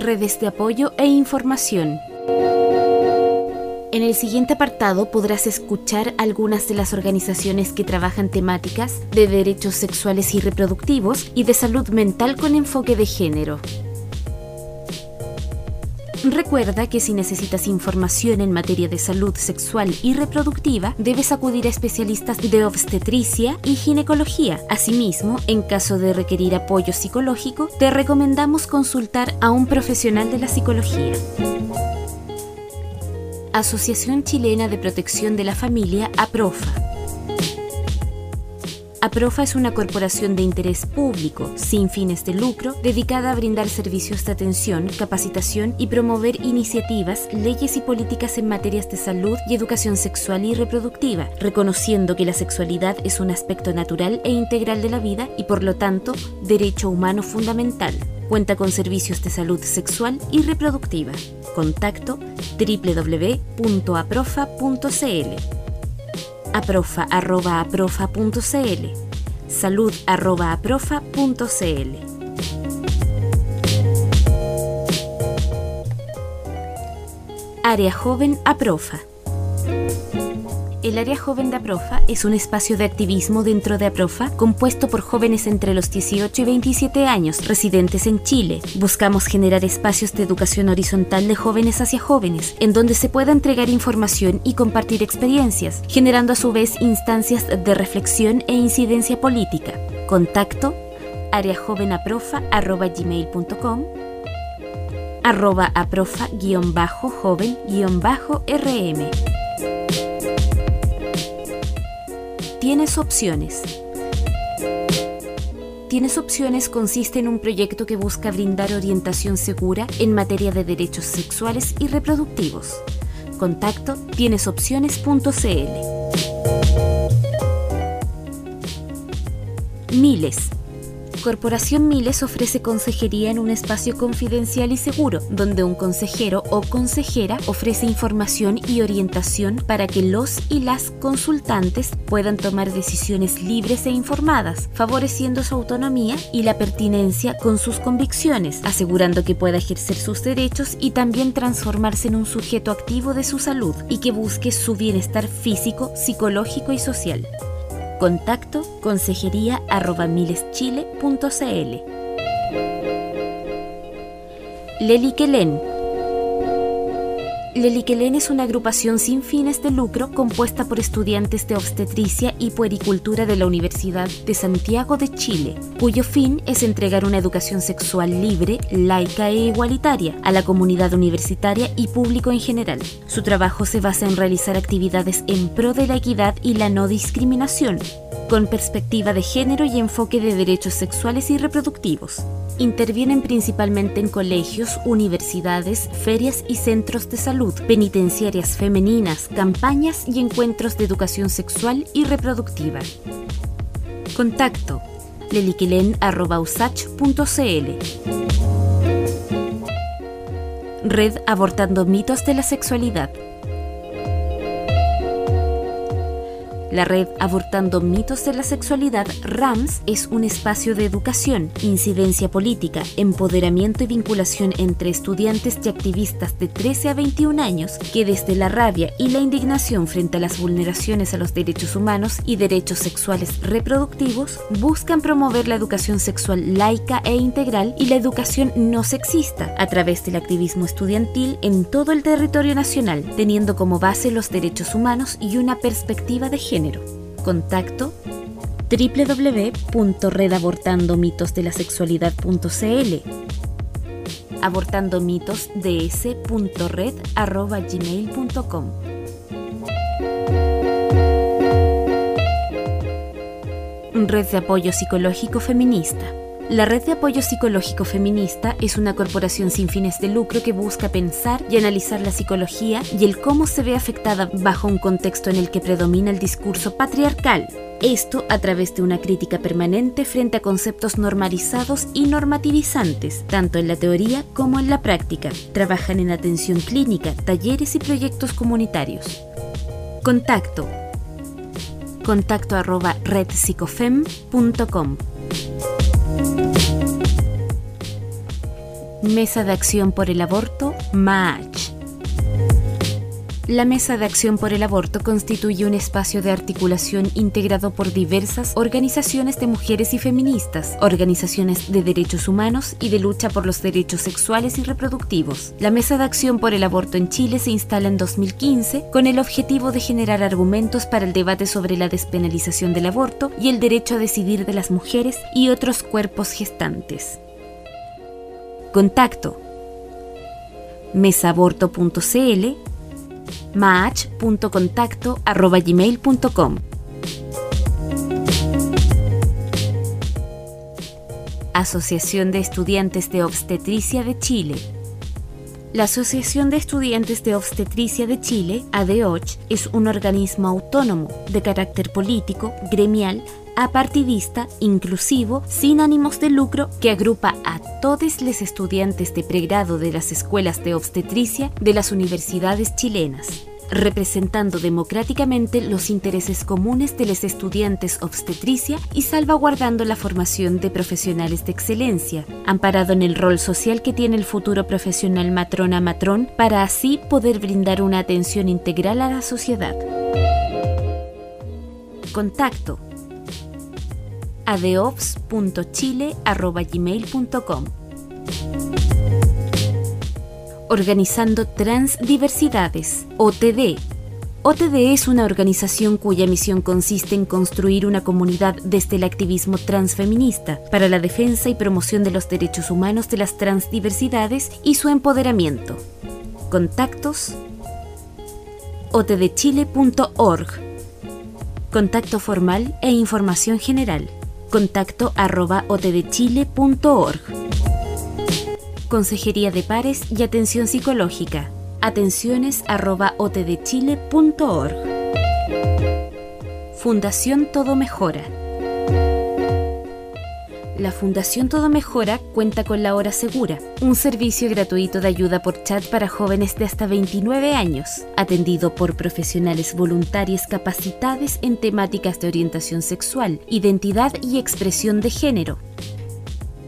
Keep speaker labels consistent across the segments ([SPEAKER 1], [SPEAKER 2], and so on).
[SPEAKER 1] redes de apoyo e información. En el siguiente apartado podrás escuchar algunas de las organizaciones que trabajan temáticas de derechos sexuales y reproductivos y de salud mental con enfoque de género. Recuerda que si necesitas información en materia de salud sexual y reproductiva, debes acudir a especialistas de obstetricia y ginecología. Asimismo, en caso de requerir apoyo psicológico, te recomendamos consultar a un profesional de la psicología. Asociación Chilena de Protección de la Familia, APROFA. APROFA es una corporación de interés público, sin fines de lucro, dedicada a brindar servicios de atención, capacitación y promover iniciativas, leyes y políticas en materias de salud y educación sexual y reproductiva, reconociendo que la sexualidad es un aspecto natural e integral de la vida y por lo tanto derecho humano fundamental. Cuenta con servicios de salud sexual y reproductiva. Contacto www.aprofa.cl aprofa.aprofa.cl, salud.aprofa.cl. Área Joven Aprofa. El área joven de APROFA es un espacio de activismo dentro de APROFA compuesto por jóvenes entre los 18 y 27 años residentes en Chile. Buscamos generar espacios de educación horizontal de jóvenes hacia jóvenes, en donde se pueda entregar información y compartir experiencias, generando a su vez instancias de reflexión e incidencia política. Contacto areajovenaprofa.gmail.com arroba aprofa-joven-rm Tienes opciones. Tienes opciones consiste en un proyecto que busca brindar orientación segura en materia de derechos sexuales y reproductivos. Contacto tienesopciones.cl. Miles Corporación Miles ofrece consejería en un espacio confidencial y seguro, donde un consejero o consejera ofrece información y orientación para que los y las consultantes puedan tomar decisiones libres e informadas, favoreciendo su autonomía y la pertinencia con sus convicciones, asegurando que pueda ejercer sus derechos y también transformarse en un sujeto activo de su salud y que busque su bienestar físico, psicológico y social. Contacto consejería arroba mileschile.cl. Leliquelén Leliquelén es una agrupación sin fines de lucro compuesta por estudiantes de obstetricia y puericultura de la Universidad de Santiago de Chile, cuyo fin es entregar una educación sexual libre, laica e igualitaria a la comunidad universitaria y público en general. Su trabajo se basa en realizar actividades en pro de la equidad y la no discriminación, con perspectiva de género y enfoque de derechos sexuales y reproductivos. Intervienen principalmente en colegios, universidades, ferias y centros de salud, penitenciarias femeninas, campañas y encuentros de educación sexual y reproductiva. Contacto leliquilen.usach.cl Red Abortando Mitos de la Sexualidad La red Abortando Mitos de la Sexualidad, RAMS, es un espacio de educación, incidencia política, empoderamiento y vinculación entre estudiantes y activistas de 13 a 21 años que desde la rabia y la indignación frente a las vulneraciones a los derechos humanos y derechos sexuales reproductivos buscan promover la educación sexual laica e integral y la educación no sexista a través del activismo estudiantil en todo el territorio nacional, teniendo como base los derechos humanos y una perspectiva de género Contacto www.redabortandomitosdelasexualidad.cl abortandomitosds.red.gmail.com Red de Apoyo Psicológico Feminista la Red de Apoyo Psicológico Feminista es una corporación sin fines de lucro que busca pensar y analizar la psicología y el cómo se ve afectada bajo un contexto en el que predomina el discurso patriarcal. Esto a través de una crítica permanente frente a conceptos normalizados y normativizantes, tanto en la teoría como en la práctica. Trabajan en atención clínica, talleres y proyectos comunitarios. Contacto. Contacto arroba redpsicofem.com. Mesa de Acción por el Aborto, MAACH. La Mesa de Acción por el Aborto constituye un espacio de articulación integrado por diversas organizaciones de mujeres y feministas, organizaciones de derechos humanos y de lucha por los derechos sexuales y reproductivos. La Mesa de Acción por el Aborto en Chile se instala en 2015 con el objetivo de generar argumentos para el debate sobre la despenalización del aborto y el derecho a decidir de las mujeres y otros cuerpos gestantes. Contacto mesaborto.cl match.contacto.gmail.com Asociación de Estudiantes de Obstetricia de Chile. La Asociación de Estudiantes de Obstetricia de Chile, ADOCH, es un organismo autónomo de carácter político, gremial, apartidista, inclusivo, sin ánimos de lucro, que agrupa a todos los estudiantes de pregrado de las escuelas de obstetricia de las universidades chilenas representando democráticamente los intereses comunes de los estudiantes obstetricia y salvaguardando la formación de profesionales de excelencia, amparado en el rol social que tiene el futuro profesional matrona-matrón para así poder brindar una atención integral a la sociedad. Contacto adeops.chile.gmail.com Organizando Transdiversidades, OTD. OTD es una organización cuya misión consiste en construir una comunidad desde el activismo transfeminista para la defensa y promoción de los derechos humanos de las transdiversidades y su empoderamiento. Contactos otdchile.org Contacto formal e información general contacto arroba otdchile.org. Consejería de Pares y Atención Psicológica. Atenciones arroba. Fundación Todo Mejora la Fundación Todo Mejora cuenta con la Hora Segura, un servicio gratuito de ayuda por chat para jóvenes de hasta 29 años, atendido por profesionales voluntarios capacitados en temáticas de orientación sexual, identidad y expresión de género.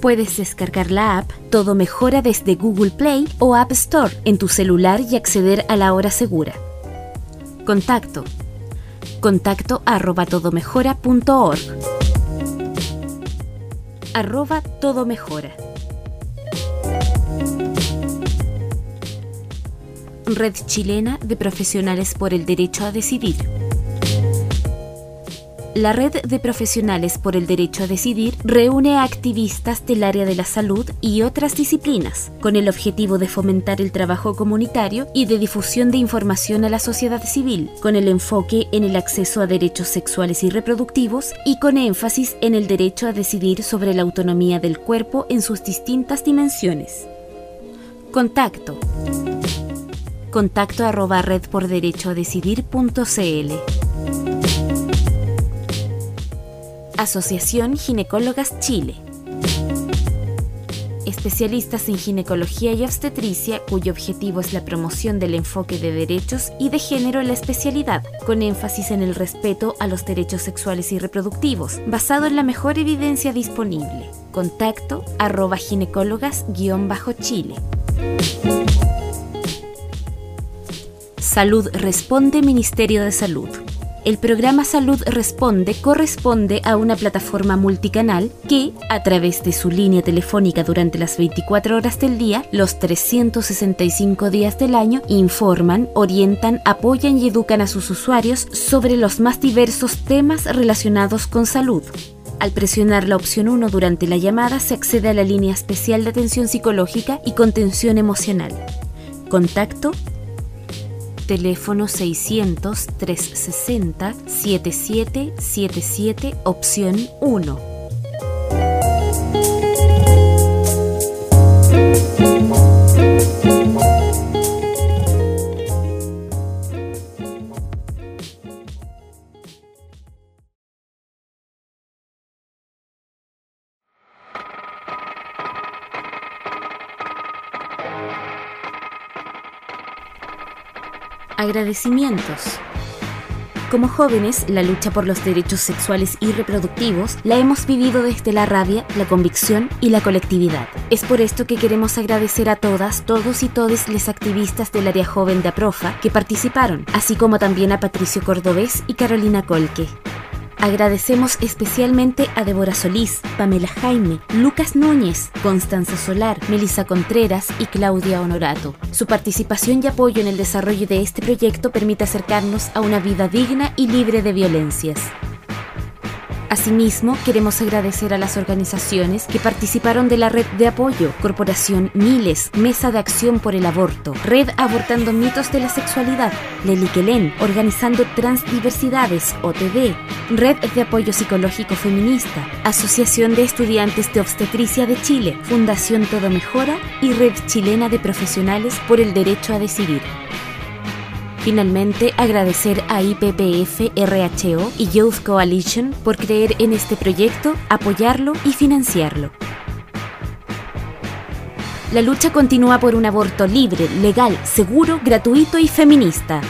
[SPEAKER 1] Puedes descargar la app Todo Mejora desde Google Play o App Store en tu celular y acceder a la Hora Segura. Contacto. Contacto arroba todomejora.org arroba todo mejora. Red Chilena de Profesionales por el Derecho a Decidir. La Red de Profesionales por el Derecho a Decidir reúne a activistas del área de la salud y otras disciplinas, con el objetivo de fomentar el trabajo comunitario y de difusión de información a la sociedad civil, con el enfoque en el acceso a derechos sexuales y reproductivos y con énfasis en el derecho a decidir sobre la autonomía del cuerpo en sus distintas dimensiones. Contacto. Contacto arroba redporderechoadecidir.cl Asociación Ginecólogas Chile. Especialistas en ginecología y obstetricia cuyo objetivo es la promoción del enfoque de derechos y de género en la especialidad, con énfasis en el respeto a los derechos sexuales y reproductivos, basado en la mejor evidencia disponible. Contacto arroba ginecólogas-chile. Salud Responde Ministerio de Salud. El programa Salud Responde corresponde a una plataforma multicanal que, a través de su línea telefónica durante las 24 horas del día, los 365 días del año, informan, orientan, apoyan y educan a sus usuarios sobre los más diversos temas relacionados con salud. Al presionar la opción 1 durante la llamada se accede a la línea especial de atención psicológica y contención emocional. Contacto teléfono 600-360-7777, opción 1. Agradecimientos. como jóvenes, la lucha por los derechos sexuales y reproductivos la hemos vivido desde la rabia, la convicción y la colectividad. Es por esto que queremos agradecer a todas, todos y todes les activistas del área joven de APROFA que participaron, así como también a Patricio Cordobés y Carolina Colque. Agradecemos especialmente a Débora Solís, Pamela Jaime, Lucas Núñez, Constanza Solar, Melissa Contreras y Claudia Honorato. Su participación y apoyo en el desarrollo de este proyecto permite acercarnos a una vida digna y libre de violencias. Asimismo, queremos agradecer a las organizaciones que participaron de la red de apoyo, Corporación Miles, Mesa de Acción por el Aborto, Red Abortando Mitos de la Sexualidad, Leliquelén, Organizando Transdiversidades, OTD, Red de Apoyo Psicológico Feminista, Asociación de Estudiantes de Obstetricia de Chile, Fundación Todo Mejora y Red Chilena de Profesionales por el Derecho a Decidir. Finalmente, agradecer a IPPF, RHO y Youth Coalition por creer en este proyecto, apoyarlo y financiarlo. La lucha continúa por un aborto libre, legal, seguro, gratuito y feminista.